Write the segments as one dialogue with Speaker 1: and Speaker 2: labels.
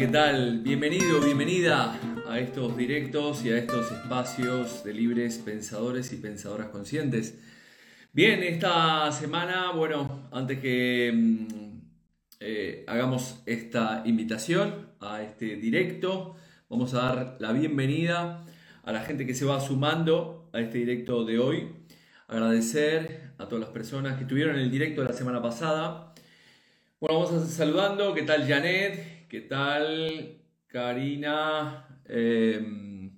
Speaker 1: ¿qué tal? Bienvenido, bienvenida a estos directos y a estos espacios de libres pensadores y pensadoras conscientes. Bien, esta semana, bueno, antes que mm, eh, hagamos esta invitación a este directo, vamos a dar la bienvenida a la gente que se va sumando a este directo de hoy. Agradecer a todas las personas que estuvieron en el directo de la semana pasada. Bueno, vamos a saludando. ¿Qué tal Janet? ¿Qué tal Karina? Em,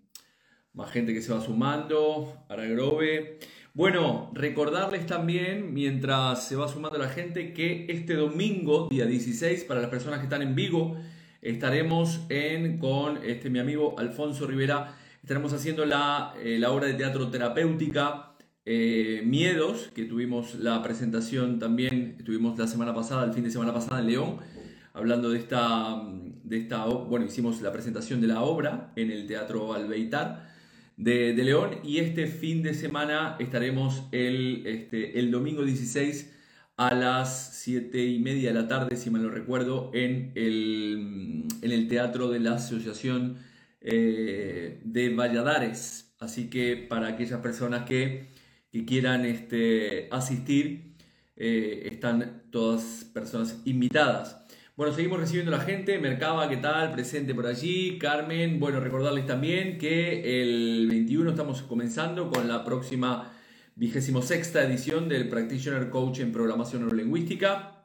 Speaker 1: más gente que se va sumando. Aragrove. Bueno, recordarles también, mientras se va sumando la gente, que este domingo, día 16, para las personas que están en Vigo, estaremos en, con este, mi amigo Alfonso Rivera, estaremos haciendo la, eh, la obra de teatro terapéutica eh, Miedos, que tuvimos la presentación también, tuvimos la semana pasada, el fin de semana pasada en León, hablando de esta, de esta bueno, hicimos la presentación de la obra en el Teatro Albeitar de, León y este fin de semana estaremos el, este, el domingo 16 a las 7 y media de la tarde, si mal no recuerdo, en el, en el Teatro de la Asociación eh, de Valladares. Así que para aquellas personas que que quieran este, asistir, eh, están todas personas invitadas. Bueno, seguimos recibiendo a la gente. Mercaba, ¿qué tal? Presente por allí. Carmen, bueno, recordarles también que el 21 estamos comenzando con la próxima vigésimo sexta edición del Practitioner Coach en Programación Neurolingüística.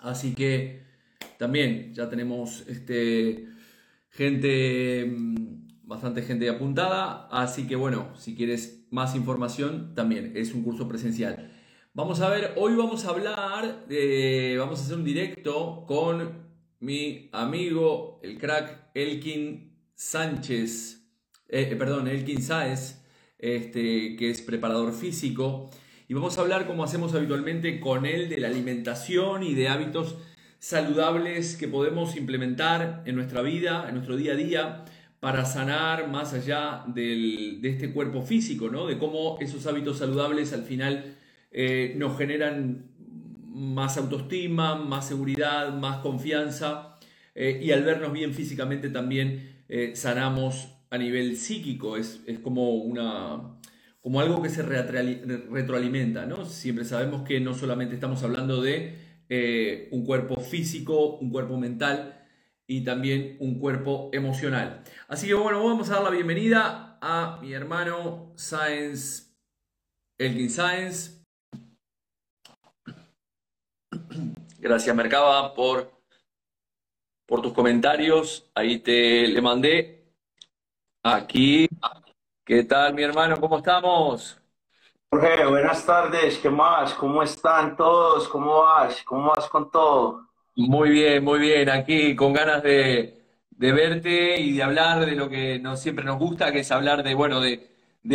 Speaker 1: Así que también ya tenemos este, gente, mm, bastante gente apuntada. Así que bueno, si quieres más información también, es un curso presencial. Vamos a ver, hoy vamos a hablar, de, vamos a hacer un directo con mi amigo, el crack Elkin Sánchez, eh, eh, perdón, Elkin Sáez, este, que es preparador físico, y vamos a hablar como hacemos habitualmente con él de la alimentación y de hábitos saludables que podemos implementar en nuestra vida, en nuestro día a día, para sanar más allá de este cuerpo físico, ¿no? De cómo esos hábitos saludables al final eh, nos generan más autoestima, más seguridad, más confianza eh, y al vernos bien físicamente también eh, sanamos a nivel psíquico, es, como, una, como algo que se retroalimenta, ¿no? Siempre sabemos que no solamente estamos hablando de un cuerpo físico, un cuerpo mental, y también un cuerpo emocional. Así que bueno, vamos a dar la bienvenida a mi hermano Science, Elgin Science. Gracias Mercaba por, por tus comentarios. Ahí te le mandé. Aquí. ¿Qué tal mi hermano? ¿Cómo estamos?
Speaker 2: Jorge, buenas tardes. ¿Qué más? ¿Cómo están todos? ¿Cómo vas? ¿Cómo vas con todo?
Speaker 1: Muy bien, muy bien. Aquí con ganas de, verte y de hablar de lo que nos, siempre nos gusta, que es hablar de, bueno, de,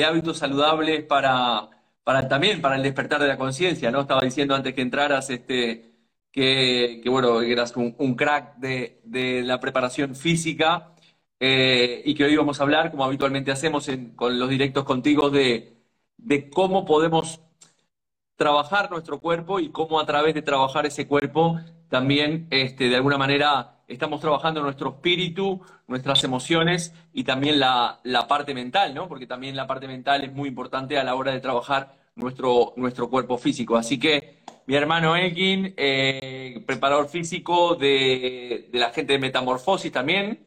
Speaker 1: hábitos saludables para, para también para el despertar de la conciencia, ¿no? Estaba diciendo antes que entraras este, que, bueno, eras un, crack de, la preparación física eh, y que hoy vamos a hablar, como habitualmente hacemos con los directos contigo, de, de cómo podemos trabajar nuestro cuerpo y cómo a través de trabajar ese cuerpo también este, de alguna manera estamos trabajando nuestro espíritu, nuestras emociones y también la, parte mental, ¿no? Porque también la parte mental es muy importante a la hora de trabajar nuestro, nuestro cuerpo físico. Así que mi hermano Elkin, eh, preparador físico de, la gente de Metamorfosis también,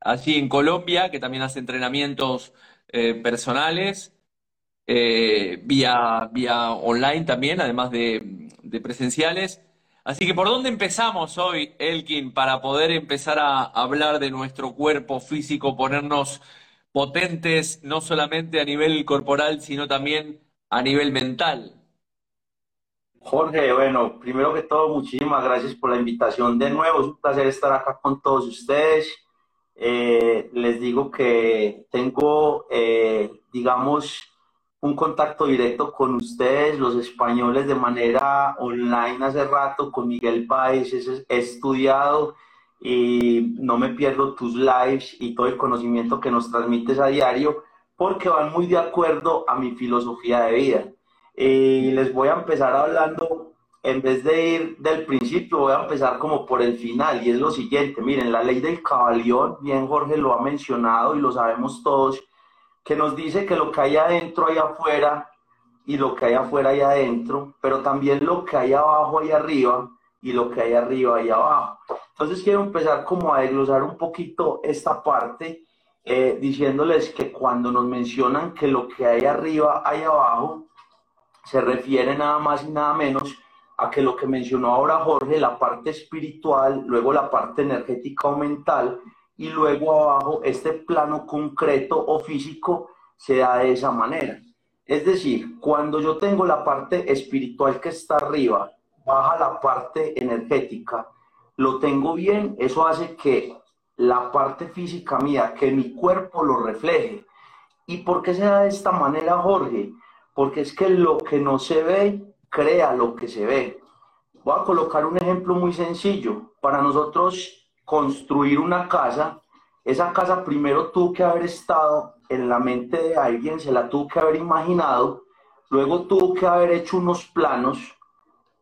Speaker 1: allí en Colombia, que también hace entrenamientos eh, personales, eh, vía, vía online también, además de, de presenciales. Así que, ¿por dónde empezamos hoy, Elkin, para poder empezar a hablar de nuestro cuerpo físico, ponernos potentes, no solamente a nivel corporal, sino también a nivel mental?
Speaker 2: Jorge, bueno, primero que todo, muchísimas gracias por la invitación de nuevo. Es un placer estar acá con todos ustedes. Eh, les digo que tengo, eh, digamos, un contacto directo con ustedes, los españoles, de manera online hace rato, con Miguel Páez, he estudiado y no me pierdo tus lives y todo el conocimiento que nos transmites a diario, porque van muy de acuerdo a mi filosofía de vida. Y les voy a empezar hablando en vez de ir del principio, voy a empezar como por el final, y es lo siguiente, miren, la ley del cabalión, bien Jorge lo ha mencionado y lo sabemos todos, que nos dice que lo que hay adentro hay afuera y lo que hay afuera hay adentro, pero también lo que hay abajo hay arriba y lo que hay arriba hay abajo. Entonces quiero empezar como a desglosar un poquito esta parte, eh, diciéndoles que cuando nos mencionan que lo que hay arriba hay abajo, se refiere nada más y nada menos a que lo que mencionó ahora Jorge, la parte espiritual, luego la parte energética o mental, y luego abajo este plano concreto o físico se da de esa manera. Es decir, cuando yo tengo la parte espiritual que está arriba, baja la parte energética, lo tengo bien, eso hace que la parte física mía, que mi cuerpo lo refleje. ¿Y por qué se da de esta manera, Jorge? Porque es que lo que no se ve crea lo que se ve. Voy a colocar un ejemplo muy sencillo. Para nosotros construir una casa, esa casa primero tuvo que haber estado en la mente de alguien, se la tuvo que haber imaginado, luego tuvo que haber hecho unos planos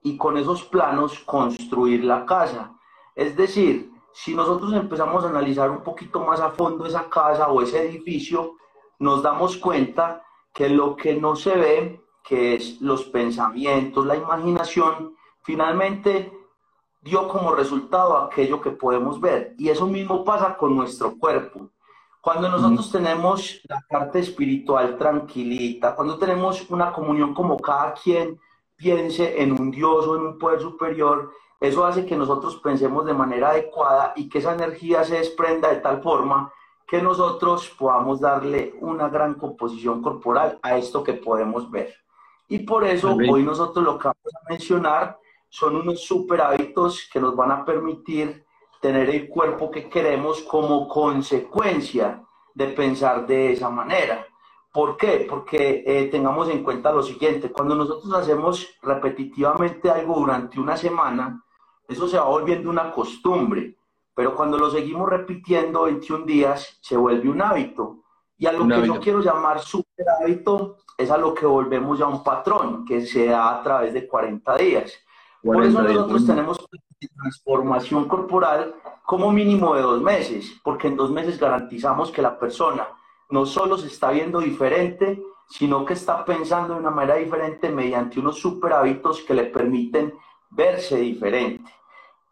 Speaker 2: y con esos planos construir la casa. Es decir, si nosotros empezamos a analizar un poquito más a fondo esa casa o ese edificio, nos damos cuenta que lo que no se ve que es los pensamientos, la imaginación, finalmente dio como resultado aquello que podemos ver. Y eso mismo pasa con nuestro cuerpo. Cuando nosotros tenemos la parte espiritual tranquilita, cuando tenemos una comunión como cada quien piense en un Dios o en un poder superior, eso hace que nosotros pensemos de manera adecuada y que esa energía se desprenda de tal forma que nosotros podamos darle una gran composición corporal a esto que podemos ver. Y por eso hoy nosotros lo que vamos a mencionar son unos super hábitos que nos van a permitir tener el cuerpo que queremos como consecuencia de pensar de esa manera. ¿Por qué? Porque eh, tengamos en cuenta lo siguiente, cuando nosotros hacemos repetitivamente algo durante una semana, eso se va volviendo una costumbre, pero cuando lo seguimos repitiendo 21 días, se vuelve un hábito. Y a lo que yo quiero llamar super hábito es a lo que volvemos ya un patrón que se da a través de 40 días. Por eso nosotros tenemos transformación corporal como mínimo de dos meses, porque en dos meses garantizamos que la persona no solo se está viendo diferente, sino que está pensando de una manera diferente mediante unos super hábitos que le permiten verse diferente.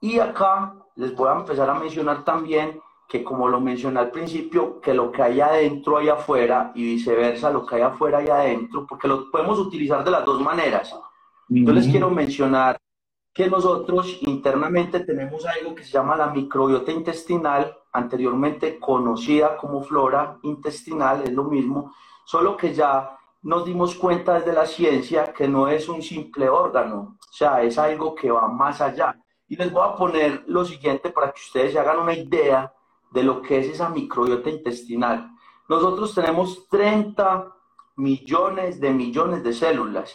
Speaker 2: Y acá les voy a empezar a mencionar también que como lo mencioné al principio, que lo que hay adentro hay afuera y viceversa, lo que hay afuera hay adentro, porque lo podemos utilizar de las dos maneras. Yo les quiero mencionar que nosotros internamente tenemos algo que se llama la microbiota intestinal, anteriormente conocida como flora intestinal, es lo mismo, solo que ya nos dimos cuenta desde la ciencia que no es un simple órgano, o sea, es algo que va más allá. Y les voy a poner lo siguiente para que ustedes se hagan una idea de lo que es esa microbiota intestinal. Nosotros tenemos 30 millones de millones de células,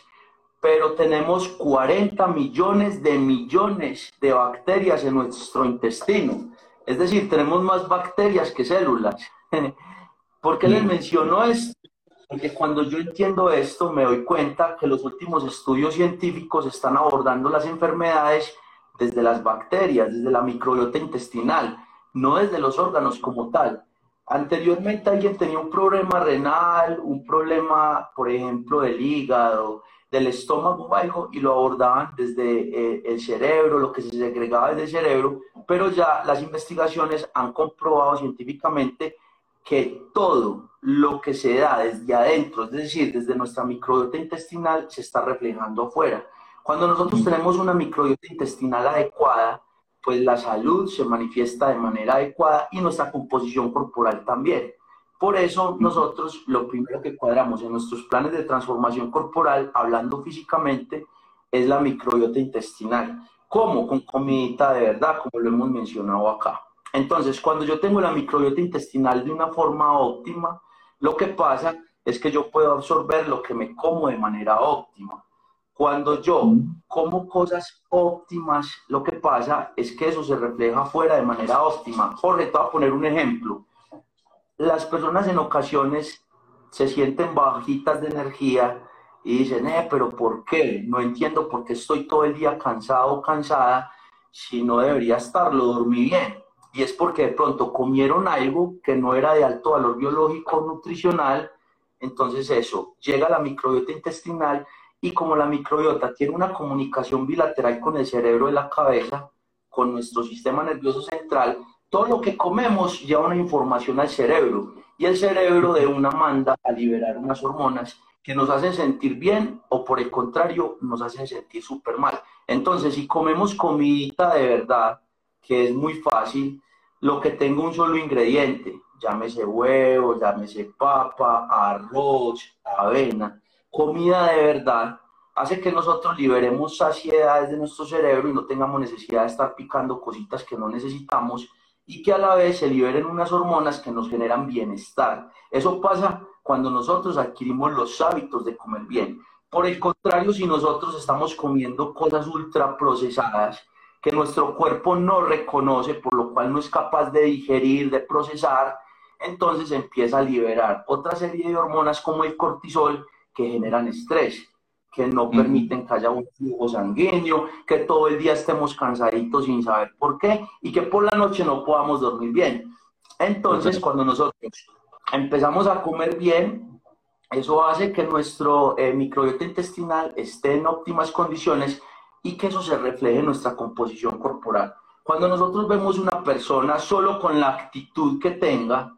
Speaker 2: pero tenemos 40 millones de millones de bacterias en nuestro intestino. Es decir, tenemos más bacterias que células. ¿Por qué les menciono esto? Porque cuando yo entiendo esto, me doy cuenta que los últimos estudios científicos están abordando las enfermedades desde las bacterias, desde la microbiota intestinal no desde los órganos como tal. Anteriormente alguien tenía un problema renal, un problema, por ejemplo, del hígado, del estómago o algo, y lo abordaban desde eh, el cerebro, lo que se segregaba desde el cerebro, pero ya las investigaciones han comprobado científicamente que todo lo que se da desde adentro, es decir, desde nuestra microbiota intestinal, se está reflejando afuera. Cuando nosotros tenemos una microbiota intestinal adecuada, pues la salud se manifiesta de manera adecuada y nuestra composición corporal también. Por eso nosotros lo primero que cuadramos en nuestros planes de transformación corporal, hablando físicamente, es la microbiota intestinal. ¿Cómo? Con comidita de verdad, como lo hemos mencionado acá. Entonces, cuando yo tengo la microbiota intestinal de una forma óptima, lo que pasa es que yo puedo absorber lo que me como de manera óptima. Cuando yo como cosas óptimas, lo que pasa es que eso se refleja afuera de manera óptima. Jorge, te voy a poner un ejemplo. Las personas en ocasiones se sienten bajitas de energía y dicen, eh, pero ¿por qué? No entiendo por qué estoy todo el día cansado o cansada si no debería estarlo, dormí bien. Y es porque de pronto comieron algo que no era de alto valor biológico o nutricional, entonces eso, llega a la microbiota intestinal y como la microbiota tiene una comunicación bilateral con el cerebro de la cabeza, con nuestro sistema nervioso central, todo lo que comemos lleva una información al cerebro y el cerebro de una manda a liberar unas hormonas que nos hacen sentir bien o por el contrario nos hacen sentir súper mal. Entonces, si comemos comidita de verdad, que es muy fácil, lo que tenga un solo ingrediente, llámese huevo, llámese papa, arroz, avena, comida de verdad, hace que nosotros liberemos saciedades de nuestro cerebro y no tengamos necesidad de estar picando cositas que no necesitamos y que a la vez se liberen unas hormonas que nos generan bienestar. Eso pasa cuando nosotros adquirimos los hábitos de comer bien. Por el contrario, si nosotros estamos comiendo cosas ultra procesadas que nuestro cuerpo no reconoce, por lo cual no es capaz de digerir, de procesar, entonces empieza a liberar otra serie de hormonas como el cortisol que generan estrés que no permiten que haya un flujo sanguíneo, que todo el día estemos cansaditos sin saber por qué y que por la noche no podamos dormir bien. Entonces, cuando nosotros empezamos a comer bien, eso hace que nuestro eh, microbiota intestinal esté en óptimas condiciones y que eso se refleje en nuestra composición corporal. Cuando nosotros vemos una persona solo con la actitud que tenga,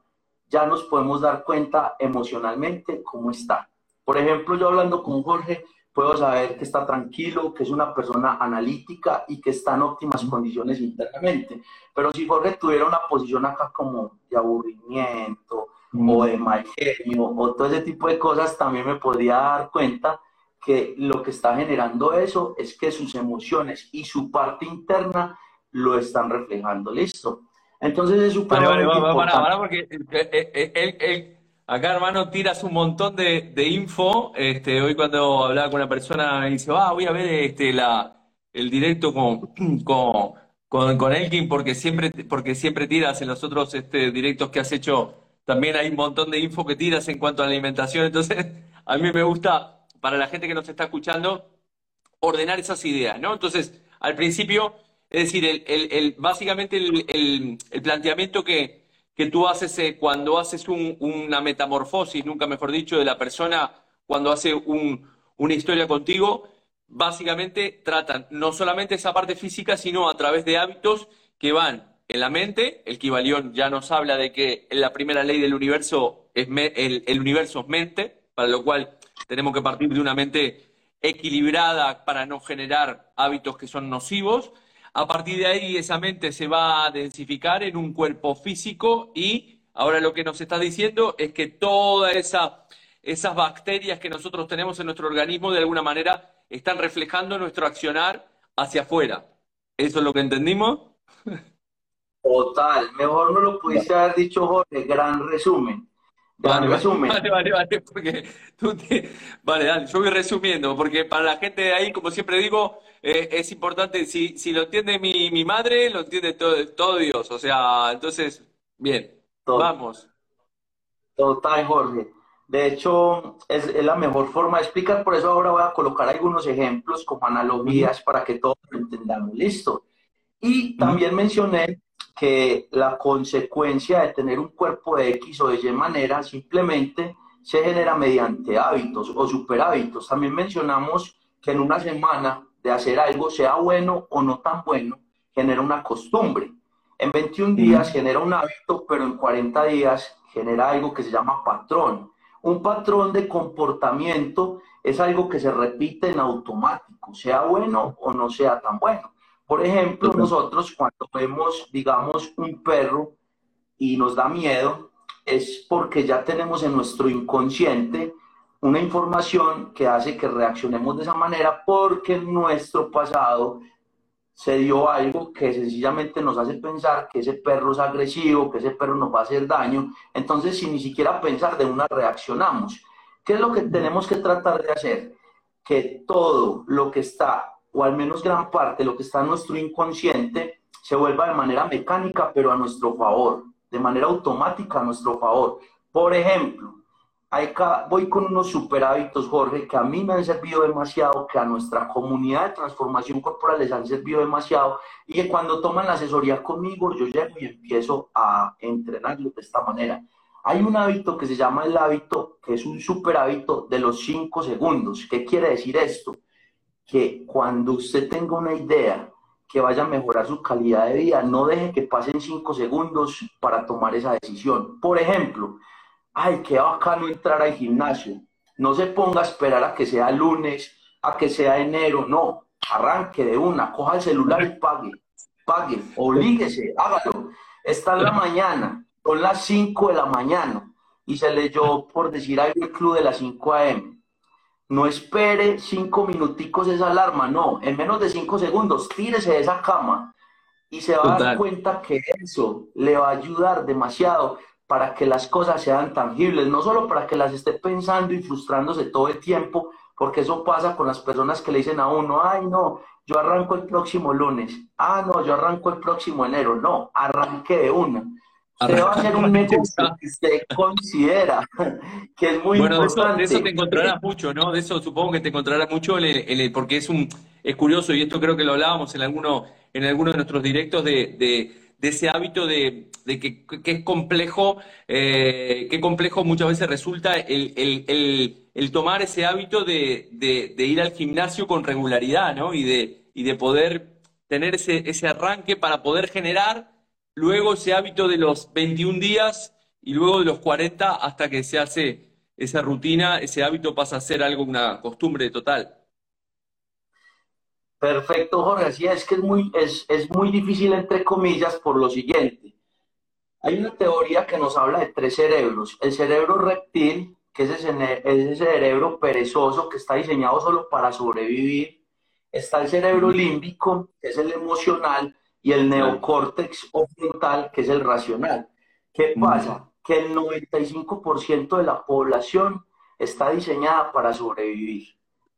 Speaker 2: ya nos podemos dar cuenta emocionalmente cómo está. Por ejemplo, yo hablando con Jorge, puedo saber que está tranquilo, que es una persona analítica y que está en óptimas condiciones internamente. Pero si Jorge tuviera una posición acá como de aburrimiento o de mal genio o todo ese tipo de cosas, también me podría dar cuenta que lo que está generando eso es que sus emociones y su parte interna lo están reflejando. ¿Listo? Entonces es súper
Speaker 1: vale, vale, vale, porque él, eh, eh, él Acá, hermano, tiras un montón de, info. Este, hoy cuando hablaba con una persona me dice, ah, voy a ver este, la, el directo con, con, con, Elkin porque siempre, porque siempre tiras en los otros este, directos que has hecho. También hay un montón de info que tiras en cuanto a la alimentación. Entonces, a mí me gusta, para la gente que nos está escuchando, ordenar esas ideas, ¿no? Entonces, al principio, es decir, el, el, básicamente el, el planteamiento que que tú haces eh, cuando haces una metamorfosis, nunca mejor dicho, de la persona cuando hace una historia contigo, básicamente tratan no solamente esa parte física, sino a través de hábitos que van en la mente. El Kibalión ya nos habla de que la primera ley del universo es el, el universo es mente, para lo cual tenemos que partir de una mente equilibrada para no generar hábitos que son nocivos. A partir de ahí esa mente se va a densificar en un cuerpo físico y ahora lo que nos está diciendo es que todas esa, esas bacterias que nosotros tenemos en nuestro organismo de alguna manera están reflejando nuestro accionar hacia afuera. ¿Eso es lo que entendimos?
Speaker 2: Total, mejor no lo pudiste haber dicho Jorge, gran resumen.
Speaker 1: Vale, vale, vale, vale, porque tú Vale, dale, yo voy resumiendo, porque para la gente de ahí, como siempre digo, eh, es importante, si, si lo entiende mi, mi madre, lo entiende todo, todo Dios, o sea, entonces, bien, vamos.
Speaker 2: Total, Jorge. De hecho, es, es, la mejor forma de explicar, por eso ahora voy a colocar algunos ejemplos como analogías para que todos lo entendamos. Listo. Y también mencioné que la consecuencia de tener un cuerpo de X o de Y manera simplemente se genera mediante hábitos o superhábitos. También mencionamos que en una semana de hacer algo, sea bueno o no tan bueno, genera una costumbre. En 21 días genera un hábito, pero en 40 días genera algo que se llama patrón. Un patrón de comportamiento es algo que se repite en automático, sea bueno o no sea tan bueno. Por ejemplo, nosotros cuando vemos, digamos, un perro y nos da miedo, es porque ya tenemos en nuestro inconsciente una información que hace que reaccionemos de esa manera porque en nuestro pasado se dio algo que sencillamente nos hace pensar que ese perro es agresivo, que ese perro nos va a hacer daño. Entonces, sin ni siquiera pensar de una reaccionamos. ¿Qué es lo que tenemos que tratar de hacer? Que todo lo que está o al menos gran parte de lo que está en nuestro inconsciente, se vuelva de manera mecánica, pero a nuestro favor, de manera automática a nuestro favor. Por ejemplo, voy con unos super hábitos, Jorge, que a mí me han servido demasiado, que a nuestra comunidad de transformación corporal les han servido demasiado, y que cuando toman la asesoría conmigo, yo llego y empiezo a entrenarlos de esta manera. Hay un hábito que se llama el hábito, que es un super hábito de los cinco segundos. ¿Qué quiere decir esto? Que cuando usted tenga una idea que vaya a mejorar su calidad de vida, no deje que pasen cinco segundos para tomar esa decisión. Por ejemplo, ay, qué bacano entrar al gimnasio. No se ponga a esperar a que sea lunes, a que sea enero, no. Arranque de una, coja el celular y pague. Pague, oblíguese, hágalo. Está en la mañana, son las 5 de la mañana y se leyó, por decir algo, el club de las 5 a.m. No espere cinco minuticos esa alarma, no. En menos de cinco segundos, tírese de esa cama y se va a dar cuenta que eso le va a ayudar demasiado para que las cosas sean tangibles, no solo para que las esté pensando y frustrándose todo el tiempo, porque eso pasa con las personas que le dicen a uno, ay no, yo arranco el próximo lunes, ah no, yo arranco el próximo enero, no, arranque de una. Usted va a hacer un negocio que usted considera que es muy
Speaker 1: bueno,
Speaker 2: importante.
Speaker 1: Bueno, de, eso te encontrarás mucho, ¿no? De eso supongo que te encontrarás mucho, porque es un es curioso, y esto creo que lo hablábamos en alguno, en alguno de nuestros directos, de, de de ese hábito de, que, es complejo, eh, qué complejo muchas veces resulta el, tomar ese hábito de, ir al gimnasio con regularidad, ¿no? Y de, y de poder tener ese, ese arranque para poder generar luego ese hábito de los 21 días y luego de los 40 hasta que se hace esa rutina, ese hábito pasa a ser algo, una costumbre total.
Speaker 2: Perfecto, Jorge. Así es que es muy, es, es muy difícil, entre comillas, por lo siguiente. Hay una teoría que nos habla de tres cerebros. El cerebro reptil, que es ese, ese cerebro perezoso que está diseñado solo para sobrevivir. Está el cerebro límbico, que es el emocional, y el neocórtex occidental, que es el racional. ¿Qué pasa? Que el 95% de la población está diseñada para sobrevivir.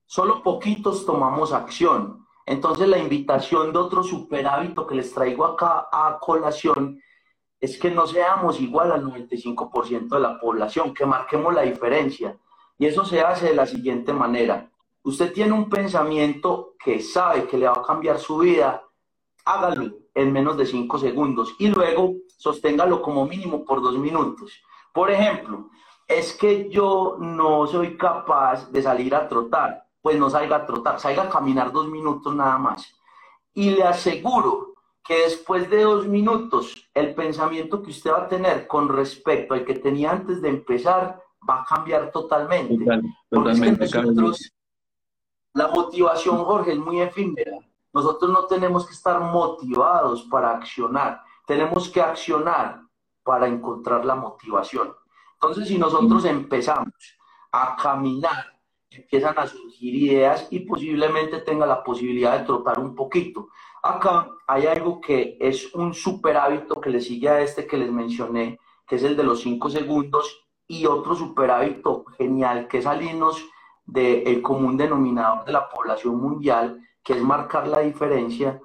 Speaker 2: Solo poquitos tomamos acción. Entonces la invitación de otro super hábito que les traigo acá a colación es que no seamos igual al 95% de la población, que marquemos la diferencia. Y eso se hace de la siguiente manera. Usted tiene un pensamiento que sabe que le va a cambiar su vida, hágalo en menos de 5 segundos y luego sosténgalo como mínimo por dos minutos. Por ejemplo, es que yo no soy capaz de salir a trotar pues no salga a trotar, salga a caminar dos minutos nada más. Y le aseguro que después de dos minutos, el pensamiento que usted va a tener con respecto al que tenía antes de empezar va a cambiar totalmente. totalmente nosotros, la motivación, Jorge, es muy efímera. Nosotros no tenemos que estar motivados para accionar, tenemos que accionar para encontrar la motivación. Entonces, si nosotros empezamos a caminar empiezan a surgir ideas y posiblemente tenga la posibilidad de trotar un poquito. Acá hay algo que es un super hábito que le sigue a este que les mencioné, que es el de los 5 segundos, y otro super hábito genial que es salirnos del común denominador de la población mundial, que es marcar la diferencia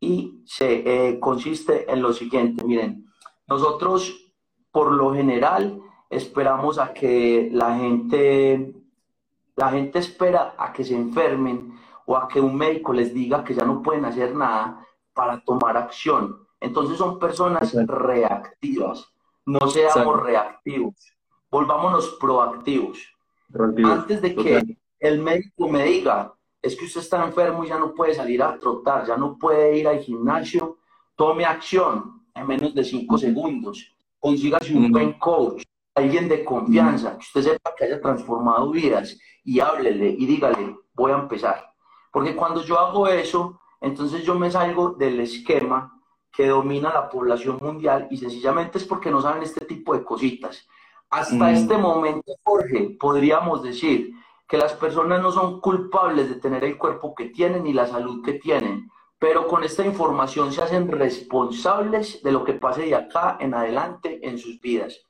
Speaker 2: y se eh, consiste en lo siguiente, miren, nosotros por lo general esperamos a que la gente la gente espera a que se enfermen o a que un médico les diga que ya no pueden hacer nada para tomar acción. Entonces son personas reactivas. No seamos reactivos. Volvámonos proactivos. Antes de que el médico me diga, es que usted está enfermo y ya no puede salir a trotar, ya no puede ir al gimnasio, tome acción en menos de cinco segundos. Consígase un buen coach, alguien de confianza, que usted sepa que haya transformado vidas y háblele y dígale, voy a empezar. Porque cuando yo hago eso, entonces yo me salgo del esquema que domina la población mundial y sencillamente es porque no saben este tipo de cositas. Hasta mm. este momento, Jorge, podríamos decir que las personas no son culpables de tener el cuerpo que tienen y la salud que tienen, pero con esta información se hacen responsables de lo que pase de acá en adelante en sus vidas.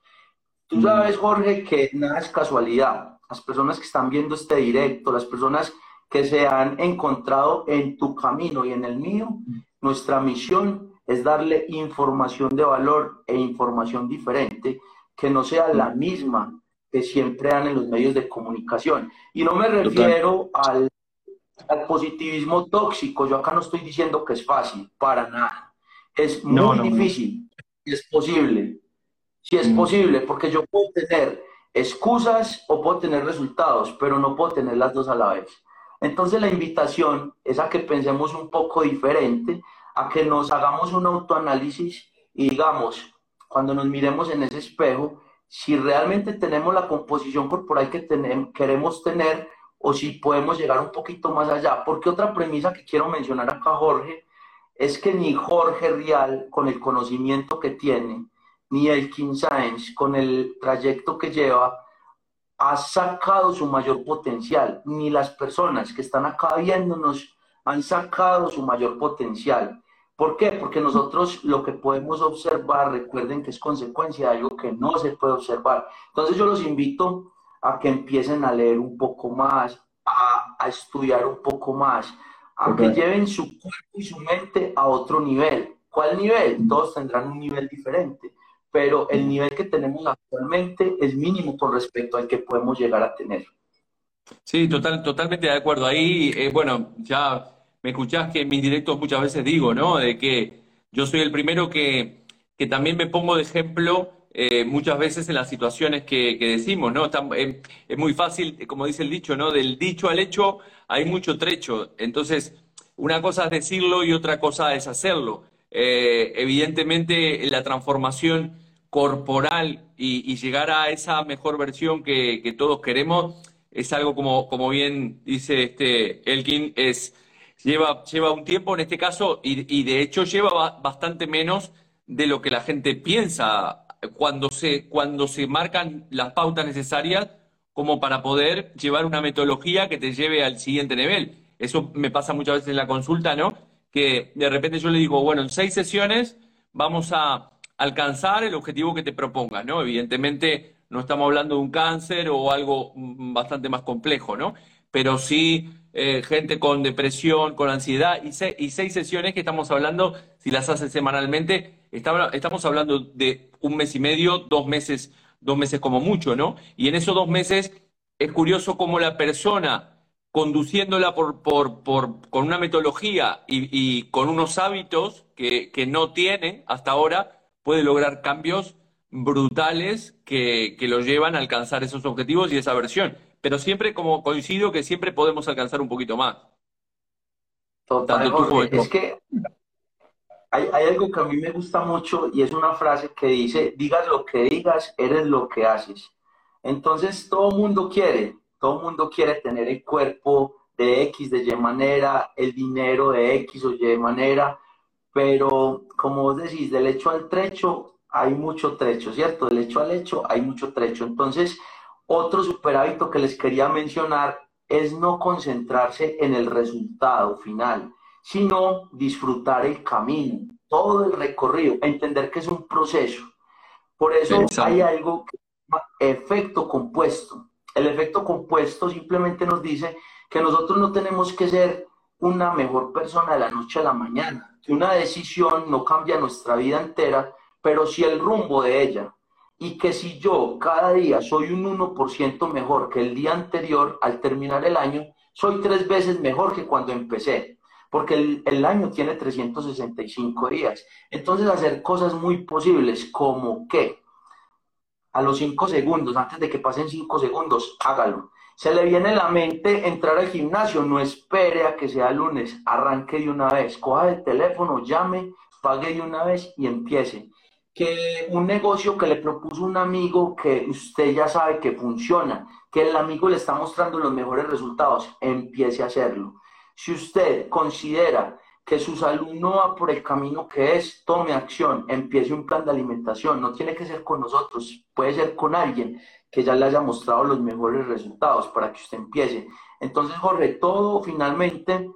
Speaker 2: Tú mm. sabes, Jorge, que nada es casualidad las personas que están viendo este directo, las personas que se han encontrado en tu camino y en el mío, nuestra misión es darle información de valor e información diferente que no sea la misma que siempre dan en los medios de comunicación. Y no me refiero al, al, positivismo tóxico, yo acá no estoy diciendo que es fácil, para nada. Es muy difícil, y es posible, si es mm. posible, porque yo puedo tener excusas o puedo tener resultados, pero no puedo tener las dos a la vez. Entonces la invitación es a que pensemos un poco diferente, a que nos hagamos un autoanálisis y digamos, cuando nos miremos en ese espejo, si realmente tenemos la composición corporal que tenemos, queremos tener o si podemos llegar un poquito más allá. Porque otra premisa que quiero mencionar acá, Jorge, es que ni Jorge Rial, con el conocimiento que tiene, ni el King Science, con el trayecto que lleva, ha sacado su mayor potencial, ni las personas que están acá viéndonos han sacado su mayor potencial. ¿Por qué? Porque nosotros lo que podemos observar, recuerden que es consecuencia de algo que no se puede observar. Entonces yo los invito a que empiecen a leer un poco más, a, estudiar un poco más, a que lleven su cuerpo y su mente a otro nivel. ¿Cuál nivel? Todos tendrán un nivel diferente pero el nivel que tenemos actualmente es mínimo con respecto al que podemos llegar a tener.
Speaker 1: Sí, total, totalmente de acuerdo. Ahí, eh, bueno, ya me escuchás que en mis directos muchas veces digo, ¿no? De que yo soy el primero que, que también me pongo de ejemplo eh, muchas veces en las situaciones que, decimos, ¿no? Eh, es muy fácil, como dice el dicho, ¿no? Del dicho al hecho hay mucho trecho. Entonces, una cosa es decirlo y otra cosa es hacerlo. evidentemente, la transformación corporal y, llegar a esa mejor versión que, todos queremos es algo como, como bien dice este Elkin, es, lleva, lleva un tiempo en este caso y, de hecho lleva bastante menos de lo que la gente piensa cuando se, cuando se marcan las pautas necesarias como para poder llevar una metodología que te lleve al siguiente nivel. Eso me pasa muchas veces en la consulta, ¿no? Que de repente yo le digo, bueno, en seis sesiones vamos a alcanzar el objetivo que te propongas, ¿no? Evidentemente no estamos hablando de un cáncer o algo mm, bastante más complejo, ¿no? Pero sí eh, gente con depresión, con ansiedad y, seis sesiones que estamos hablando, si las haces semanalmente, estamos hablando de un mes y medio, dos meses, dos meses como mucho, ¿no? Y en esos dos meses es curioso cómo la persona conduciéndola por, por, por, con una metodología y, con unos hábitos que, no tiene hasta ahora, puede lograr cambios brutales que lo llevan a alcanzar esos objetivos y esa versión. Pero siempre, como coincido, que siempre podemos alcanzar un poquito más.
Speaker 2: Total, es que hay, hay, algo que a mí me gusta mucho y es una frase que dice, digas lo que digas, eres lo que haces. Entonces todo mundo quiere, todo mundo quiere tener el cuerpo de X, de Y manera, el dinero de X o Y manera, pero como vos decís, del hecho al trecho hay mucho trecho, ¿cierto? Del hecho al hecho hay mucho trecho. Entonces, otro super hábito que les quería mencionar es no concentrarse en el resultado final, sino disfrutar el camino, todo el recorrido, entender que es un proceso. Por eso hay algo que se llama efecto compuesto. El efecto compuesto simplemente nos dice que nosotros no tenemos que ser una mejor persona de la noche a la mañana que una decisión no cambia nuestra vida entera, pero sí el rumbo de ella. Y que si yo cada día soy un 1% mejor que el día anterior, al terminar el año, soy tres veces mejor que cuando empecé. Porque el, el año tiene 365 días. Entonces hacer cosas muy posibles como que a los 5 segundos, antes de que pasen 5 segundos, hágalo se le viene a la mente entrar al gimnasio, no espere a que sea lunes, arranque de una vez, coja el teléfono, llame, pague de una vez y empiece. Que un negocio que le propuso un amigo que usted ya sabe que funciona, que el amigo le está mostrando los mejores resultados, empiece a hacerlo. Si usted considera que su salud no va por el camino que es, tome acción, empiece un plan de alimentación, no tiene que ser con nosotros, puede ser con alguien que ya le haya mostrado los mejores resultados para que usted empiece. Entonces, Jorge, todo finalmente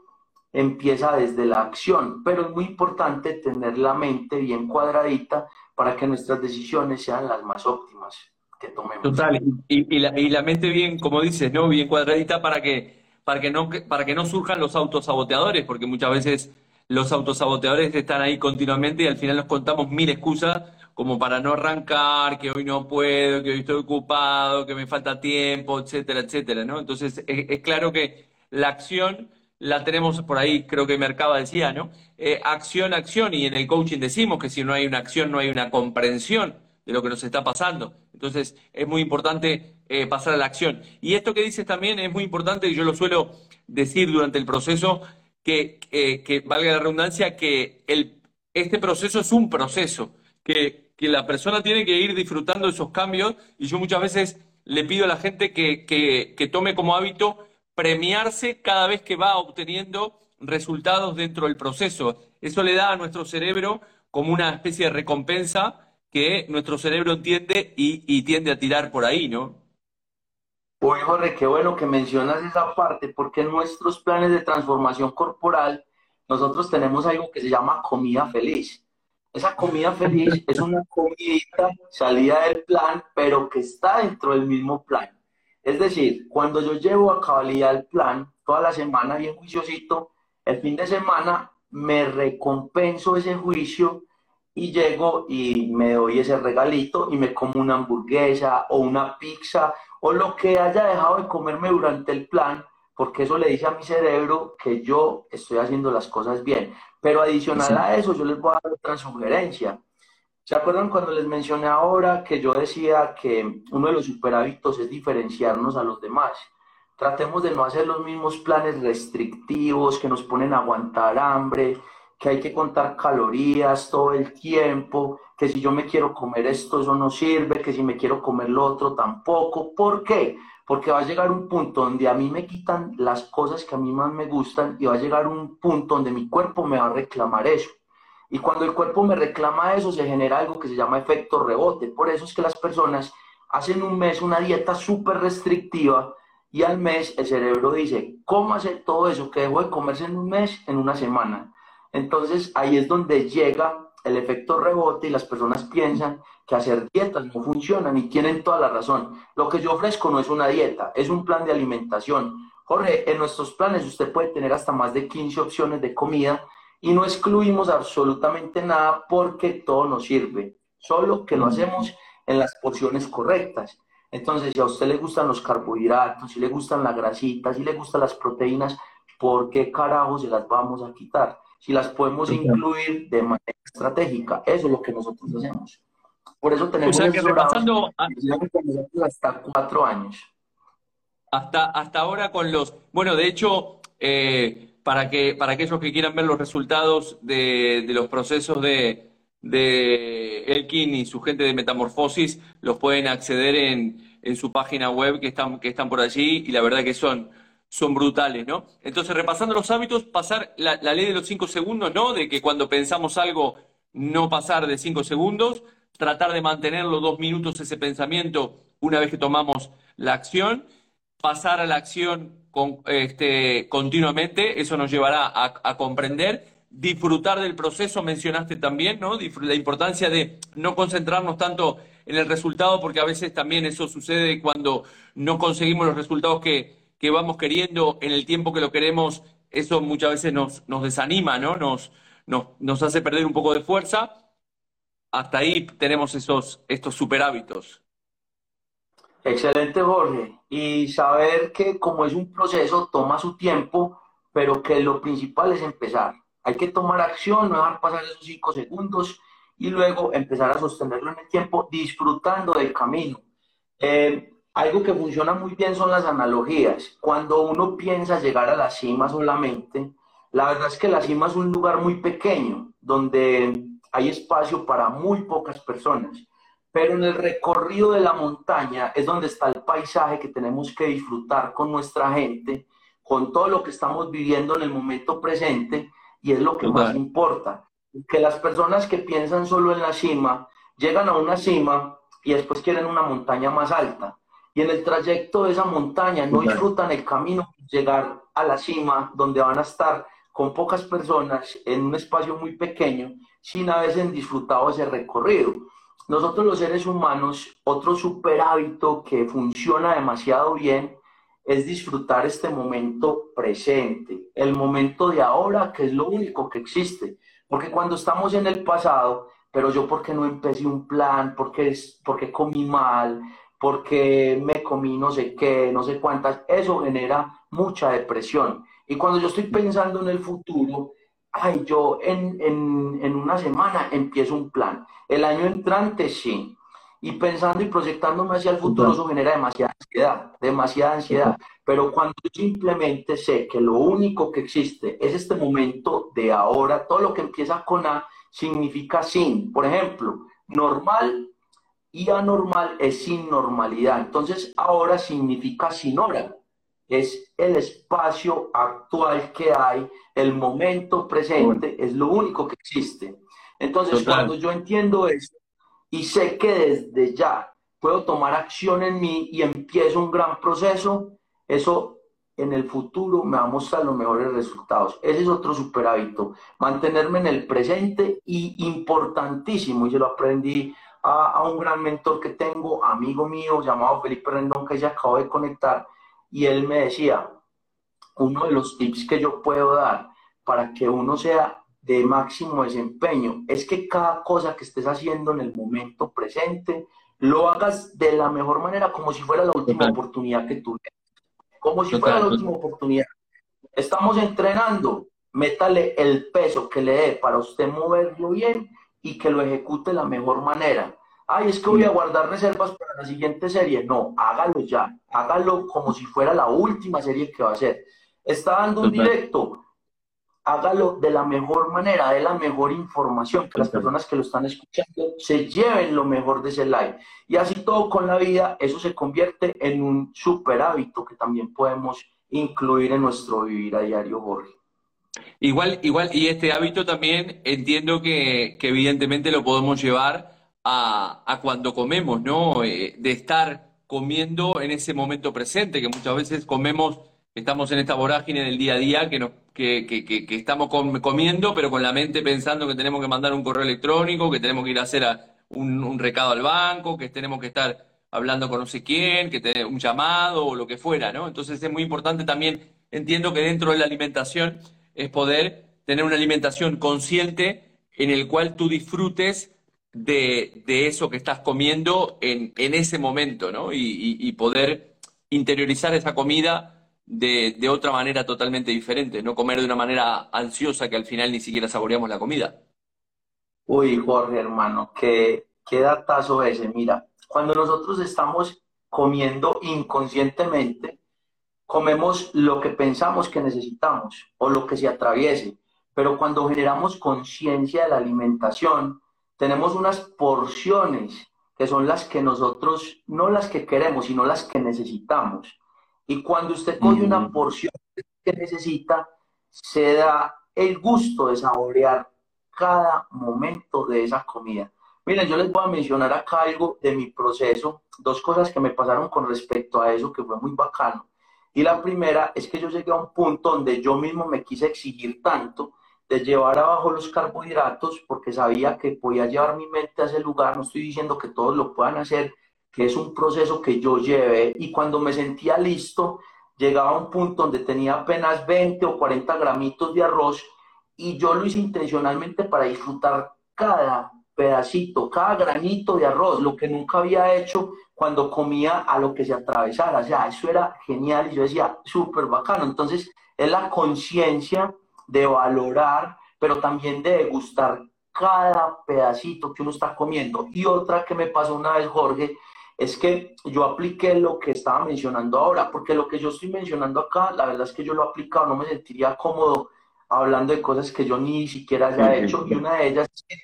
Speaker 2: empieza desde la acción, pero es muy importante tener la mente bien cuadradita para que nuestras decisiones sean las más óptimas que tomemos.
Speaker 1: Total, y, la, y la, mente bien, como dices, ¿no? Bien cuadradita para que, para que, no, para que no surjan los autosaboteadores, porque muchas veces los autosaboteadores están ahí continuamente y al final nos contamos mil excusas como para no arrancar, que hoy no puedo, que hoy estoy ocupado, que me falta tiempo, etcétera, etcétera, ¿no? Entonces, es, claro que la acción la tenemos por ahí, creo que Mercaba decía, ¿no? Eh, acción, acción, y en el coaching decimos que si no hay una acción, no hay una comprensión de lo que nos está pasando. Entonces, es muy importante eh, pasar a la acción. Y esto que dices también es muy importante, y yo lo suelo decir durante el proceso, que, eh, que valga la redundancia, que el, este proceso es un proceso, que, que, la persona tiene que ir disfrutando esos cambios, y yo muchas veces le pido a la gente que, que tome como hábito premiarse cada vez que va obteniendo resultados dentro del proceso. Eso le da a nuestro cerebro como una especie de recompensa que nuestro cerebro entiende y, tiende a tirar por ahí, ¿no?
Speaker 2: Uy, Jorge, qué bueno que mencionas esa parte, porque en nuestros planes de transformación corporal nosotros tenemos algo que se llama comida feliz. Esa comida feliz es una comidita salida del plan, pero que está dentro del mismo plan. Es decir, cuando yo llevo a cabalidad el plan, toda la semana bien juiciosito, el fin de semana me recompenso ese juicio y llego y me doy ese regalito y me como una hamburguesa o una pizza o lo que haya dejado de comerme durante el plan, porque eso le dice a mi cerebro que yo estoy haciendo las cosas bien. Pero adicional a eso, yo les voy a dar otra sugerencia. ¿Se acuerdan cuando les mencioné ahora que yo decía que uno de los superhábitos es diferenciarnos a los demás? Tratemos de no hacer los mismos planes restrictivos que nos ponen a aguantar hambre, que hay que contar calorías todo el tiempo, que si yo me quiero comer esto, eso no sirve, que si me quiero comer lo otro tampoco. ¿Por qué? Porque va a llegar un punto donde a mí me quitan las cosas que a mí más me gustan y va a llegar un punto donde mi cuerpo me va a reclamar eso. Y cuando el cuerpo me reclama eso, se genera algo que se llama efecto rebote. Por eso es que las personas hacen un mes una dieta súper restrictiva y al mes el cerebro dice, ¿cómo hacer todo eso que debo de comerse en un mes, en una semana? Entonces ahí es donde llega el efecto rebote y las personas piensan que hacer dietas no funcionan y tienen toda la razón. Lo que yo ofrezco no es una dieta, es un plan de alimentación. Jorge, en nuestros planes usted puede tener hasta más de 15 opciones de comida y no excluimos absolutamente nada porque todo nos sirve, solo que lo hacemos en las porciones correctas. Entonces, si a usted le gustan los carbohidratos, si le gustan la grasita, si le gustan las proteínas, ¿por qué carajo se las vamos a quitar? si las podemos incluir de manera estratégica. Eso es lo que nosotros hacemos. Por eso tenemos
Speaker 1: o que repasando
Speaker 2: hasta cuatro años.
Speaker 1: Hasta, hasta ahora con los... Bueno, de hecho, eh, para, que, para aquellos que quieran ver los resultados de, de los procesos de, de Elkin y su gente de Metamorfosis, los pueden acceder en, en su página web que están, que están por allí y la verdad que son son brutales, ¿no? Entonces, repasando los hábitos, pasar la, ley de los cinco segundos, ¿no? De que cuando pensamos algo, no pasar de cinco segundos, tratar de mantenerlo dos minutos ese pensamiento una vez que tomamos la acción, pasar a la acción este, continuamente, eso nos llevará a, comprender, disfrutar del proceso, mencionaste también, ¿no? La importancia de no concentrarnos tanto en el resultado, porque a veces también eso sucede cuando no conseguimos los resultados que, que vamos queriendo en el tiempo que lo queremos, eso muchas veces nos, nos desanima, ¿no? Nos, nos, hace perder un poco de fuerza. Hasta ahí tenemos esos, estos super hábitos.
Speaker 2: Excelente, Jorge. Y saber que como es un proceso, toma su tiempo, pero que lo principal es empezar. Hay que tomar acción, no dejar pasar esos cinco segundos y luego empezar a sostenerlo en el tiempo, disfrutando del camino. Eh, algo que funciona muy bien son las analogías. Cuando uno piensa llegar a la cima solamente, la verdad es que la cima es un lugar muy pequeño, donde hay espacio para muy pocas personas. Pero en el recorrido de la montaña es donde está el paisaje que tenemos que disfrutar con nuestra gente, con todo lo que estamos viviendo en el momento presente, y es lo que más importa. Que las personas que piensan solo en la cima llegan a una cima y después quieren una montaña más alta y en el trayecto de esa montaña no disfrutan el camino, llegar a la cima donde van a estar con pocas personas en un espacio muy pequeño, sin haber disfrutado ese recorrido. Nosotros los seres humanos, otro super hábito que funciona demasiado bien es disfrutar este momento presente, el momento de ahora, que es lo único que existe. Porque cuando estamos en el pasado, pero yo porque no empecé un plan, porque, porque comí mal, porque me comí no sé qué, no sé cuántas, eso genera mucha depresión. Y cuando yo estoy pensando en el futuro, ay, yo en, en, en una semana empiezo un plan. El año entrante sí. Y pensando y proyectándome hacia el futuro, eso genera demasiada ansiedad, demasiada ansiedad. Pero cuando yo simplemente sé que lo único que existe es este momento de ahora, todo lo que empieza con A significa sin. Por ejemplo, normal y anormal es sin normalidad. Entonces, ahora significa sin hora es el espacio actual que hay, el momento presente, es lo único que existe. Entonces, cuando yo entiendo eso y sé que desde ya puedo tomar acción en mí y empiezo un gran proceso, eso en el futuro me va a mostrar los mejores resultados. Ese es otro super hábito, mantenerme en el presente y importantísimo, y se lo aprendí a, a un gran mentor que tengo, amigo mío llamado Felipe Rendón, que ya acabo de conectar, y él me decía, uno de los tips que yo puedo dar para que uno sea de máximo desempeño es que cada cosa que estés haciendo en el momento presente lo hagas de la mejor manera, como si fuera la última oportunidad que tuve. Como si fuera la última oportunidad. Estamos entrenando, métale el peso que le dé para usted moverlo bien y que lo ejecute de la mejor manera ay, es que voy a guardar reservas para la siguiente serie. No, hágalo ya, hágalo como si fuera la última serie que va a hacer. Está dando un directo, hágalo de la mejor manera, de la mejor información, que las personas que lo están escuchando se lleven lo mejor de ese live. Y así todo con la vida, eso se convierte en un super hábito que también podemos incluir en nuestro vivir a diario, Jorge.
Speaker 1: Igual, igual, y este hábito también entiendo que, que evidentemente lo podemos llevar a, cuando comemos, ¿no? Eh, de estar comiendo en ese momento presente, que muchas veces comemos, estamos en esta vorágine del día a día, que, nos, que, que, estamos comiendo, pero con la mente pensando que tenemos que mandar un correo electrónico, que tenemos que ir a hacer un, un, recado al banco, que tenemos que estar hablando con no sé quién, que tener un llamado o lo que fuera, ¿no? Entonces es muy importante también, entiendo que dentro de la alimentación es poder tener una alimentación consciente en el cual tú disfrutes de, eso que estás comiendo en, ese momento, ¿no? Y, poder interiorizar esa comida de, otra manera totalmente diferente, no comer de una manera ansiosa que al final ni siquiera saboreamos la comida.
Speaker 2: Uy, Jorge, hermano, qué, qué datazo ese. Mira, cuando nosotros estamos comiendo inconscientemente, comemos lo que pensamos que necesitamos o lo que se atraviese, pero cuando generamos conciencia de la alimentación, tenemos unas porciones que son las que nosotros, no las que queremos, sino las que necesitamos. Y cuando usted coge una mm. porción que necesita, se da el gusto de saborear cada momento de esa comida. Miren, yo les voy a mencionar acá algo de mi proceso, dos cosas que me pasaron con respecto a eso que fue muy bacano. Y la primera es que yo llegué a un punto donde yo mismo me quise exigir tanto de llevar abajo los carbohidratos porque sabía que podía llevar mi mente a ese lugar. No estoy diciendo que todos lo puedan hacer, que es un proceso que yo llevé y cuando me sentía listo, llegaba a un punto donde tenía apenas 20 o 40 gramitos de arroz y yo lo hice intencionalmente para disfrutar cada pedacito, cada granito de arroz, lo que nunca había hecho cuando comía a lo que se atravesara. O sea, eso era genial y yo decía, súper bacano. Entonces, es la conciencia de valorar, pero también de degustar cada pedacito que uno está comiendo. Y otra que me pasó una vez, Jorge, es que yo apliqué lo que estaba mencionando ahora, porque lo que yo estoy mencionando acá, la verdad es que yo lo he aplicado, no me sentiría cómodo hablando de cosas que yo ni siquiera hecho. Y una de ellas es que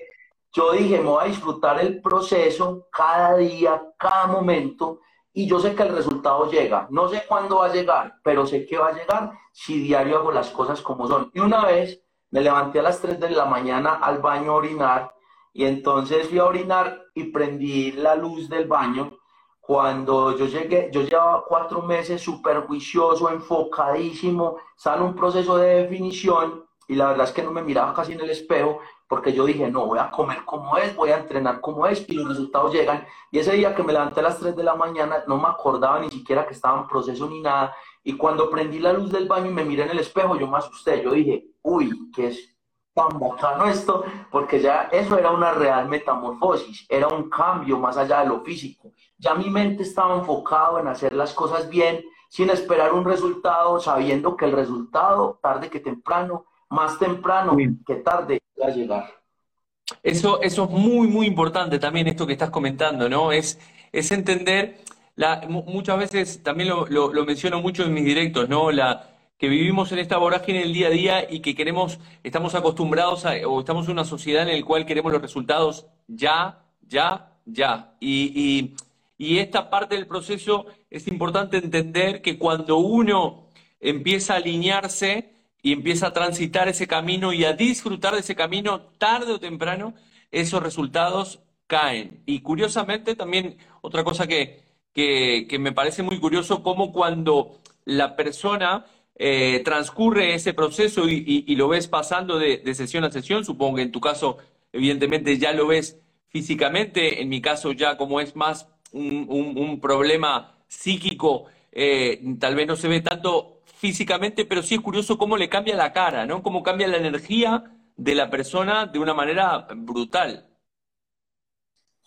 Speaker 2: yo dije, me voy a disfrutar el proceso cada día, cada momento, y yo sé que el resultado llega. No sé cuándo va a llegar, pero sé que va a llegar si diario hago las cosas como son. Y una vez me levanté a las 3 de la mañana al baño a orinar y entonces fui a orinar y prendí la luz del baño. Cuando yo llegué, yo llevaba cuatro meses súper juicioso, enfocadísimo, estaba en un proceso de definición y la verdad es que no me miraba casi en el espejo porque yo dije, no, voy a comer como es, voy a entrenar como es, y los resultados llegan. Y ese día que me levanté a las 3 de la mañana, no me acordaba ni siquiera que estaba en proceso ni nada, y cuando prendí la luz del baño y me miré en el espejo, yo me asusté, yo dije, uy, ¿qué es, tan bacano esto, porque ya eso era una real metamorfosis, era un cambio más allá de lo físico. Ya mi mente estaba enfocado en hacer las cosas bien, sin esperar un resultado, sabiendo que el resultado, tarde que temprano, más temprano que tarde, va a llegar.
Speaker 1: Eso, eso es muy, muy importante también, esto que estás comentando, ¿no? Es, es entender, la, muchas veces, también lo, lo menciono mucho en mis directos, ¿no? La, que vivimos en esta vorágine el día a día y que queremos, estamos acostumbrados a, o estamos en una sociedad en la cual queremos los resultados ya, ya, ya. Y, y, esta parte del proceso es importante entender que cuando uno empieza a alinearse y empieza a transitar ese camino y a disfrutar de ese camino, tarde o temprano, esos resultados caen. Y curiosamente también otra cosa que, que, me parece muy curioso, como cuando la persona eh, transcurre ese proceso y, lo ves pasando de, sesión a sesión, supongo que en tu caso, evidentemente, ya lo ves físicamente, en mi caso ya como es más un, problema psíquico, eh, tal vez no se ve tanto físicamente, pero sí es curioso cómo le cambia la cara, ¿no? Cómo cambia la energía de la persona de una manera brutal.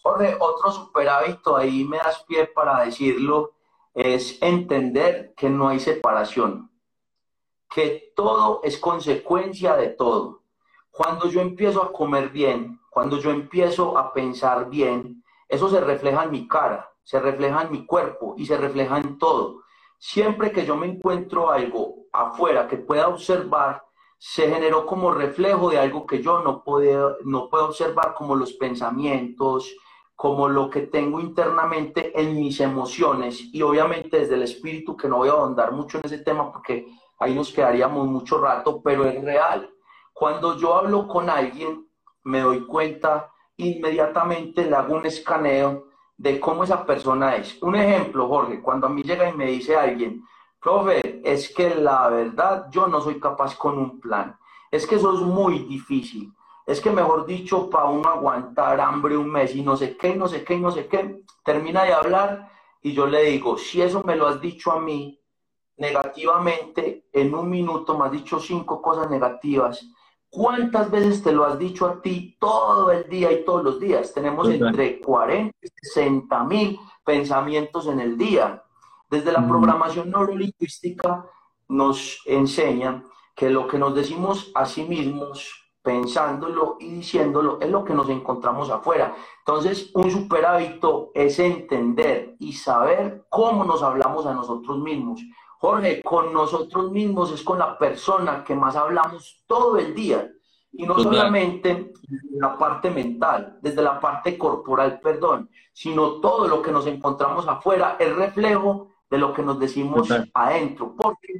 Speaker 2: Jorge, otro super hábito, ahí me das pie para decirlo, es entender que no hay separación que todo es consecuencia de todo. Cuando yo empiezo a comer bien, cuando yo empiezo a pensar bien, eso se refleja en mi cara, se refleja en mi cuerpo y se refleja en todo. Siempre que yo me encuentro algo afuera que pueda observar, se generó como reflejo de algo que yo no puedo, no puedo observar, como los pensamientos, como lo que tengo internamente en mis emociones y obviamente desde el espíritu, que no voy a ahondar mucho en ese tema porque ahí nos quedaríamos mucho rato, pero es real. Cuando yo hablo con alguien, me doy cuenta inmediatamente, le hago un escaneo de cómo esa persona es. Un ejemplo, Jorge, cuando a mí llega y me dice alguien, profe, es que la verdad yo no soy capaz con un plan. Es que eso es muy difícil. Es que mejor dicho, para uno aguantar hambre un mes y no sé qué, no sé qué, no sé qué, termina de hablar y yo le digo, si eso me lo has dicho a mí, negativamente en un minuto, me has dicho cinco cosas negativas. ¿Cuántas veces te lo has dicho a ti todo el día y todos los días? Tenemos entre 40 y 60 mil pensamientos en el día. Desde la programación neurolingüística nos enseña que lo que nos decimos a sí mismos, pensándolo y diciéndolo, es lo que nos encontramos afuera. Entonces, un super hábito es entender y saber cómo nos hablamos a nosotros mismos. Jorge, con nosotros mismos es con la persona que más hablamos todo el día. Y no solamente desde la parte mental, desde la parte corporal, perdón, sino todo lo que nos encontramos afuera es reflejo de lo que nos decimos adentro. Porque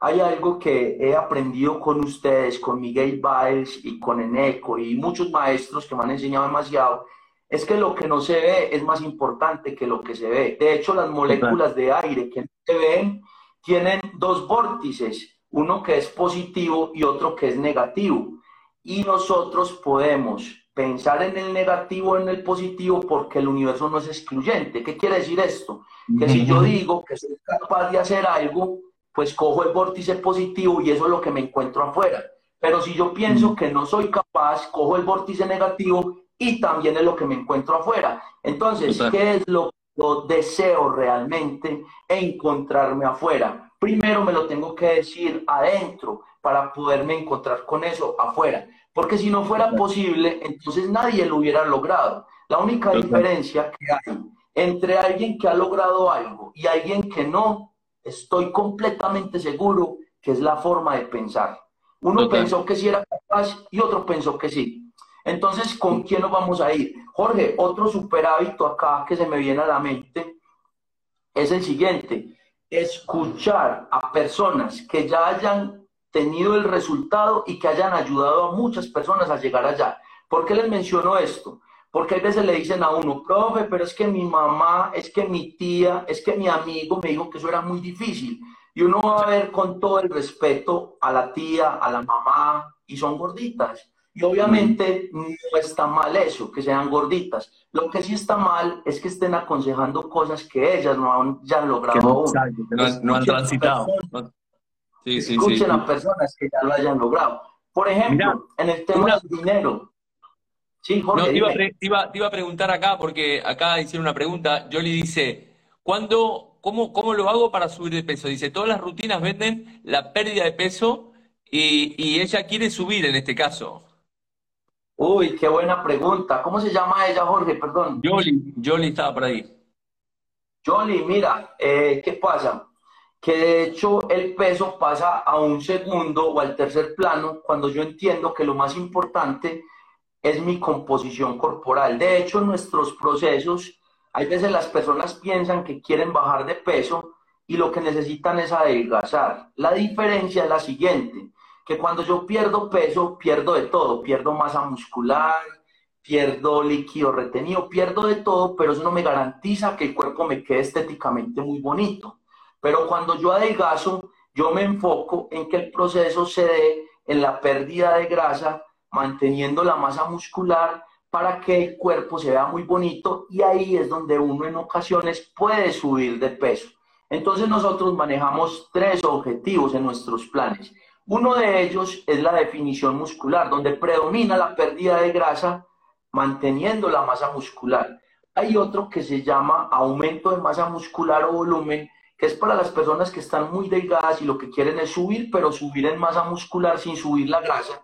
Speaker 2: hay algo que he aprendido con ustedes, con Miguel Baez y con Eneco y muchos maestros que me han enseñado demasiado, es que lo que no se ve es más importante que lo que se ve. De hecho, las moléculas de aire que no se ven tienen dos vórtices, uno que es positivo y otro que es negativo. Y nosotros podemos pensar en el negativo o en el positivo porque el universo no es excluyente. ¿Qué quiere decir esto? Que si yo digo que soy capaz de hacer algo, pues cojo el vórtice positivo y eso es lo que me encuentro afuera. Pero si yo pienso que no soy capaz, cojo el vórtice negativo y también es lo que me encuentro afuera. Entonces, ¿qué es lo yo deseo realmente encontrarme afuera. Primero me lo tengo que decir adentro para poderme encontrar con eso afuera. Porque si no fuera posible, entonces nadie lo hubiera logrado. La única diferencia que hay entre alguien que ha logrado algo y alguien que no, estoy completamente seguro que es la forma de pensar. Uno pensó que sí era capaz y otro pensó que sí. Entonces, ¿con quién nos vamos a ir? Jorge, otro super hábito acá que se me viene a la mente es el siguiente, escuchar a personas que ya hayan tenido el resultado y que hayan ayudado a muchas personas a llegar allá. ¿Por qué les menciono esto? Porque a veces le dicen a uno, profe, pero es que mi mamá, es que mi tía, es que mi amigo me dijo que eso era muy difícil. Y uno va a ver con todo el respeto a la tía, a la mamá, y son gorditas. Y obviamente no está mal eso, que sean gorditas. Lo que sí está mal es que estén aconsejando cosas que ellas no han, ya han logrado
Speaker 1: aún. no, han transitado.
Speaker 2: Sí, sí, escuchen a personas que ya lo hayan logrado. Por ejemplo, en el tema del dinero.
Speaker 1: Sí, Jorge, te, iba, te, iba, a preguntar acá, porque acá hicieron una pregunta. Jolly dice, ¿cuándo, cómo, ¿cómo lo hago para subir de peso? Dice, todas las rutinas venden la pérdida de peso y, y ella quiere subir en este caso.
Speaker 2: Uy, qué buena pregunta. ¿Cómo se llama ella, Jorge? Perdón.
Speaker 1: Jolly, Jolly estaba por ahí.
Speaker 2: Jolly, mira, eh, ¿qué pasa? Que de hecho el peso pasa a un segundo o al tercer plano cuando yo entiendo que lo más importante es mi composición corporal. De hecho, nuestros procesos, hay veces las personas piensan que quieren bajar de peso y lo que necesitan es adelgazar. La diferencia es la siguiente que cuando yo pierdo peso, pierdo de todo, pierdo masa muscular, pierdo líquido retenido, pierdo de todo, pero eso no me garantiza que el cuerpo me quede estéticamente muy bonito. Pero cuando yo adelgazo, yo me enfoco en que el proceso se dé en la pérdida de grasa, manteniendo la masa muscular para que el cuerpo se vea muy bonito y ahí es donde uno en ocasiones puede subir de peso. Entonces nosotros manejamos tres objetivos en nuestros planes. Uno de ellos es la definición muscular, donde predomina la pérdida de grasa manteniendo la masa muscular. Hay otro que se llama aumento de masa muscular o volumen, que es para las personas que están muy delgadas y lo que quieren es subir, pero subir en masa muscular sin subir la grasa.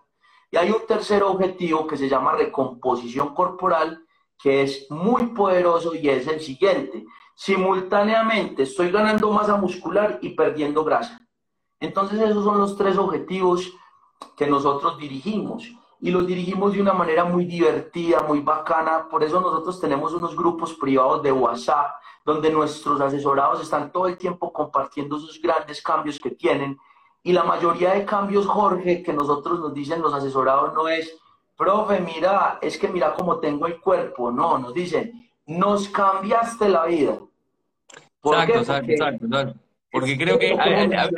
Speaker 2: Y hay un tercer objetivo que se llama recomposición corporal, que es muy poderoso y es el siguiente. Simultáneamente estoy ganando masa muscular y perdiendo grasa. Entonces esos son los tres objetivos que nosotros dirigimos y los dirigimos de una manera muy divertida, muy bacana. Por eso nosotros tenemos unos grupos privados de WhatsApp donde nuestros asesorados están todo el tiempo compartiendo esos grandes cambios que tienen. Y la mayoría de cambios, Jorge, que nosotros nos dicen los asesorados no es, profe, mira, es que mira cómo tengo el cuerpo. No, nos dicen, nos cambiaste la vida.
Speaker 1: exacto, exacto, exacto. Porque creo que,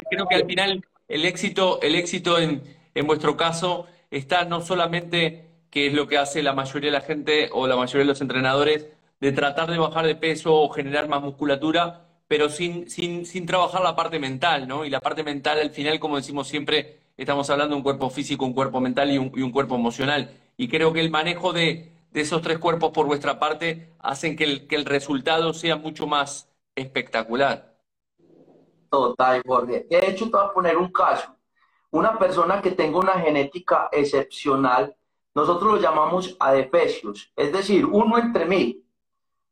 Speaker 1: creo que al final el éxito, el éxito en, en vuestro caso está no solamente, que es lo que hace la mayoría de la gente o la mayoría de los entrenadores, de tratar de bajar de peso o generar más musculatura, pero sin, sin, sin trabajar la parte mental, ¿no? Y la parte mental al final, como decimos siempre, estamos hablando de un cuerpo físico, un cuerpo mental y un, y un cuerpo emocional. Y creo que el manejo de, de, esos tres cuerpos por vuestra parte hacen que el, que el resultado sea mucho más espectacular.
Speaker 2: Total, Jorge. De hecho, te voy a poner un caso. Una persona que tenga una genética excepcional, nosotros lo llamamos adepecios, es decir, uno entre mil.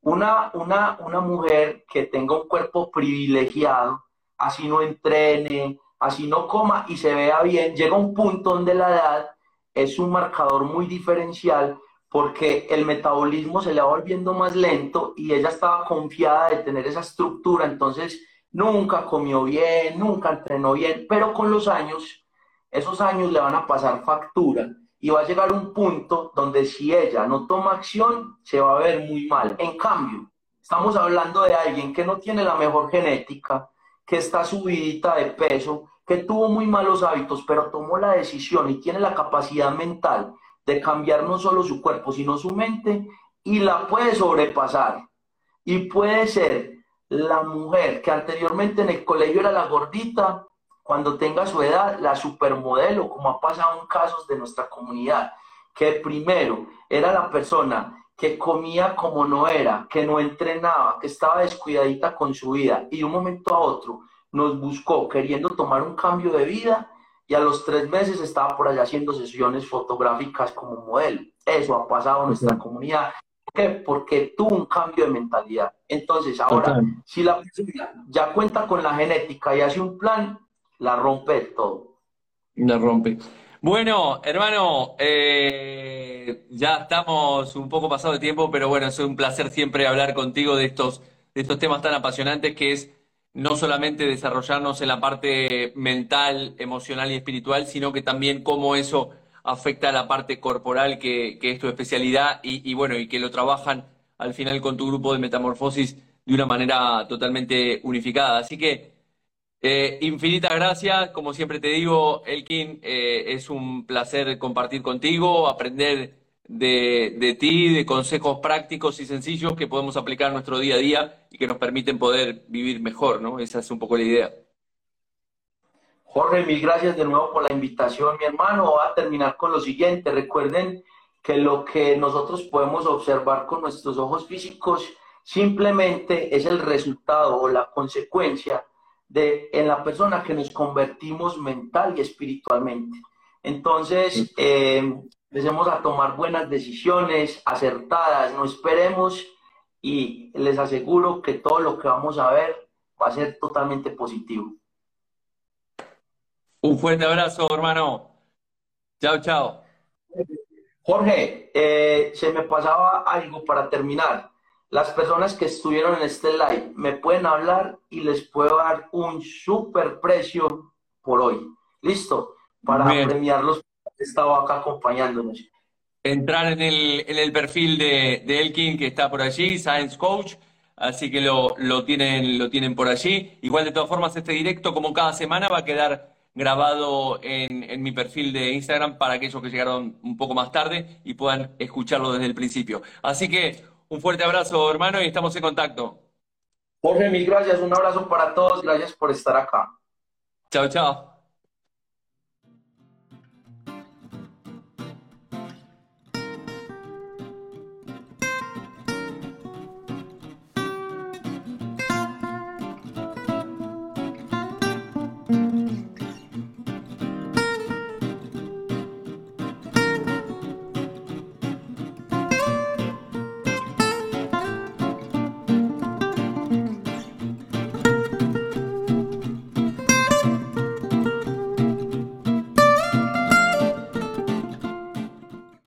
Speaker 2: Una, una, una mujer que tenga un cuerpo privilegiado, así no entrene, así no coma y se vea bien, llega un punto donde la edad es un marcador muy diferencial porque el metabolismo se le va volviendo más lento y ella estaba confiada de tener esa estructura, entonces nunca comió bien, nunca entrenó bien, pero con los años, esos años le van a pasar factura y va a llegar un punto donde si ella no toma acción, se va a ver muy mal. En cambio, estamos hablando de alguien que no tiene la mejor genética, que está subidita de peso, que tuvo muy malos hábitos, pero tomó la decisión y tiene la capacidad mental de cambiar no solo su cuerpo, sino su mente, y la puede sobrepasar. Y puede ser la mujer que anteriormente en el colegio era la gordita, cuando tenga su edad, la supermodelo, como ha pasado en casos de nuestra comunidad, que primero era la persona que comía como no era, que no entrenaba, que estaba descuidadita con su vida y de un momento a otro nos buscó queriendo tomar un cambio de vida y a los tres meses estaba por allá haciendo sesiones fotográficas como modelo. Eso ha pasado en nuestra comunidad qué? Porque tuvo un cambio de mentalidad. Entonces, ahora, si la persona ya cuenta con la genética y hace un plan, la rompe todo.
Speaker 1: La rompe. Bueno, hermano, eh, ya estamos un poco pasado de tiempo, pero bueno, es un placer siempre hablar contigo de estos, de estos temas tan apasionantes que es no solamente desarrollarnos en la parte mental, emocional y espiritual, sino que también cómo eso afecta a la parte corporal, que, es tu especialidad, y, bueno, y que lo trabajan al final con tu grupo de metamorfosis de una manera totalmente unificada. Así que, eh, infinitas gracias. Como siempre te digo, Elkin, eh, es un placer compartir contigo, aprender de, de, ti, de consejos prácticos y sencillos que podemos aplicar en nuestro día a día y que nos permiten poder vivir mejor, ¿no? Esa es un poco la idea.
Speaker 2: Jorge, mil gracias de nuevo por la invitación, mi hermano. Voy a terminar con lo siguiente. Recuerden que lo que nosotros podemos observar con nuestros ojos físicos simplemente es el resultado o la consecuencia de en la persona que nos convertimos mental y espiritualmente. Entonces, eh, empecemos a tomar buenas decisiones, acertadas, no esperemos y les aseguro que todo lo que vamos a ver va a ser totalmente positivo.
Speaker 1: Un fuerte abrazo, hermano. Chao, chao.
Speaker 2: Jorge, eh, se me pasaba algo para terminar. Las personas que estuvieron en este live me pueden hablar y les puedo dar un super precio por hoy. ¿Listo? Para premiarlos que estado acá acompañándonos.
Speaker 1: Entrar en el, en el perfil de, de, Elkin que está por allí, Science Coach, así que lo, lo, tienen, lo tienen por allí. Igual de todas formas, este directo, como cada semana, va a quedar grabado en, en, mi perfil de Instagram para aquellos que llegaron un poco más tarde y puedan escucharlo desde el principio. Así que un fuerte abrazo, hermano, y estamos en contacto.
Speaker 2: Jorge, mil gracias. Un abrazo para todos. Gracias por estar acá.
Speaker 1: Chao, chao.